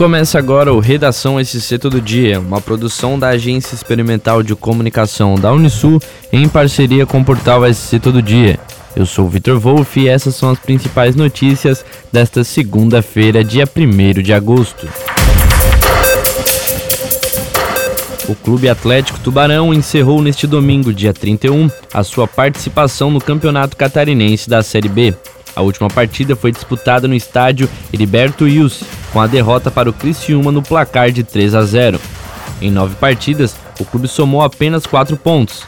Começa agora o Redação SC Todo Dia, uma produção da Agência Experimental de Comunicação da Unisul em parceria com o portal SC Todo Dia. Eu sou Vitor Wolff e essas são as principais notícias desta segunda-feira, dia 1 de agosto. O Clube Atlético Tubarão encerrou neste domingo, dia 31, a sua participação no Campeonato Catarinense da Série B. A última partida foi disputada no estádio Heriberto Wilson, com a derrota para o Criciúma no placar de 3 a 0. Em nove partidas, o clube somou apenas quatro pontos,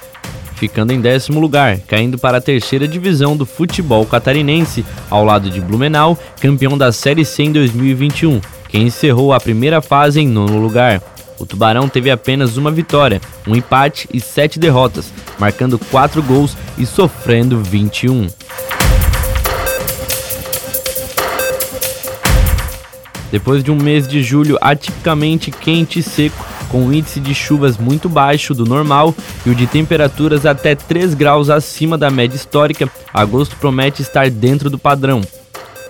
ficando em décimo lugar, caindo para a terceira divisão do futebol catarinense, ao lado de Blumenau, campeão da Série C em 2021, que encerrou a primeira fase em nono lugar. O Tubarão teve apenas uma vitória, um empate e sete derrotas, marcando quatro gols e sofrendo 21. Depois de um mês de julho atipicamente quente e seco, com o índice de chuvas muito baixo do normal e o de temperaturas até 3 graus acima da média histórica, agosto promete estar dentro do padrão.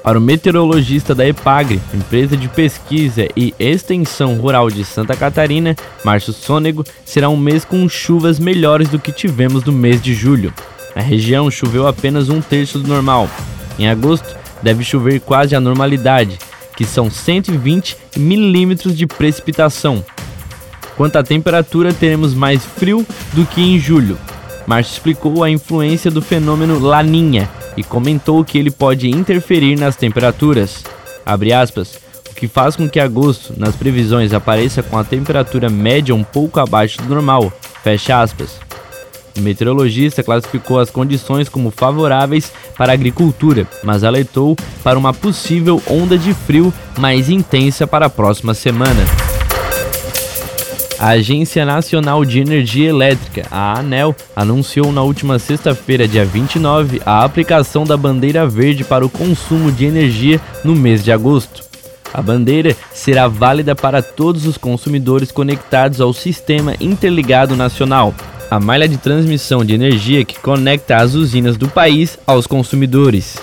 Para o meteorologista da EPAGRE, empresa de pesquisa e extensão rural de Santa Catarina, Márcio Sônego, será um mês com chuvas melhores do que tivemos no mês de julho. Na região choveu apenas um terço do normal. Em agosto, deve chover quase a normalidade, que são 120 milímetros de precipitação. Quanto à temperatura, teremos mais frio do que em julho. Márcio explicou a influência do fenômeno Laninha e comentou que ele pode interferir nas temperaturas. Aspas, o que faz com que agosto, nas previsões, apareça com a temperatura média um pouco abaixo do normal. Fecha aspas. O meteorologista classificou as condições como favoráveis para a agricultura, mas alertou para uma possível onda de frio mais intensa para a próxima semana. A Agência Nacional de Energia Elétrica, a ANEL, anunciou na última sexta-feira, dia 29, a aplicação da bandeira verde para o consumo de energia no mês de agosto. A bandeira será válida para todos os consumidores conectados ao Sistema Interligado Nacional, a malha de transmissão de energia que conecta as usinas do país aos consumidores.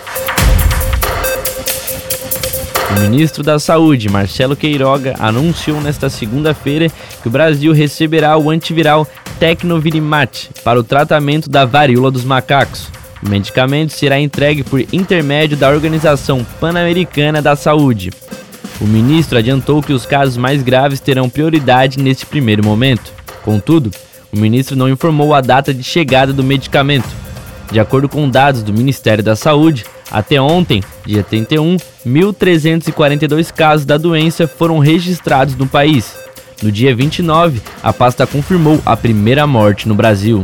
O ministro da Saúde, Marcelo Queiroga, anunciou nesta segunda-feira que o Brasil receberá o antiviral Tecnovirimat para o tratamento da varíola dos macacos. O medicamento será entregue por intermédio da Organização Pan-Americana da Saúde. O ministro adiantou que os casos mais graves terão prioridade neste primeiro momento. Contudo, o ministro não informou a data de chegada do medicamento. De acordo com dados do Ministério da Saúde, até ontem, dia 31, 1.342 casos da doença foram registrados no país. No dia 29, a pasta confirmou a primeira morte no Brasil.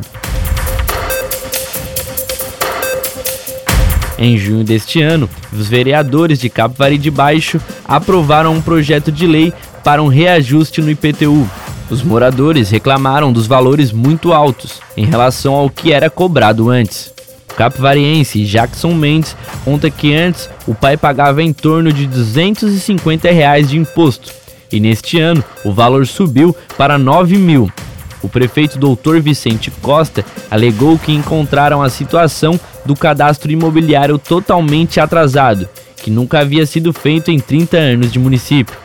Em junho deste ano, os vereadores de Capivari de Baixo aprovaram um projeto de lei para um reajuste no IPTU, os moradores reclamaram dos valores muito altos em relação ao que era cobrado antes. O capivariense Jackson Mendes conta que antes o pai pagava em torno de 250 reais de imposto e neste ano o valor subiu para 9 mil. O prefeito Dr. Vicente Costa alegou que encontraram a situação do cadastro imobiliário totalmente atrasado, que nunca havia sido feito em 30 anos de município.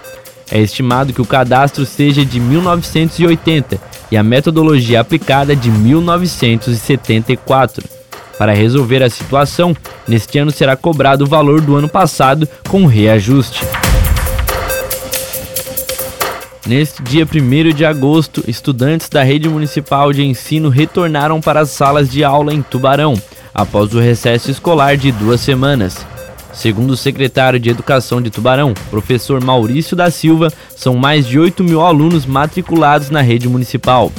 É estimado que o cadastro seja de 1980 e a metodologia aplicada de 1974. Para resolver a situação, neste ano será cobrado o valor do ano passado com reajuste. Neste dia 1 de agosto, estudantes da rede municipal de ensino retornaram para as salas de aula em Tubarão, após o recesso escolar de duas semanas. Segundo o secretário de Educação de Tubarão, professor Maurício da Silva, são mais de 8 mil alunos matriculados na rede municipal.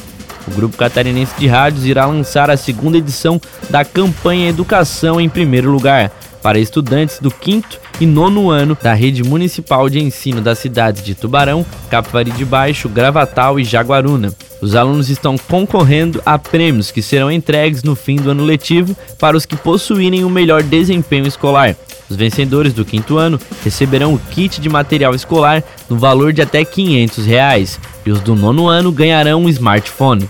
O Grupo Catarinense de Rádios irá lançar a segunda edição da campanha Educação em Primeiro Lugar, para estudantes do quinto e nono ano da rede municipal de ensino das cidades de Tubarão, Capivari de Baixo, Gravatal e Jaguaruna. Os alunos estão concorrendo a prêmios que serão entregues no fim do ano letivo para os que possuírem o melhor desempenho escolar. Os vencedores do quinto ano receberão o kit de material escolar no valor de até 500 reais, e os do nono ano ganharão um smartphone.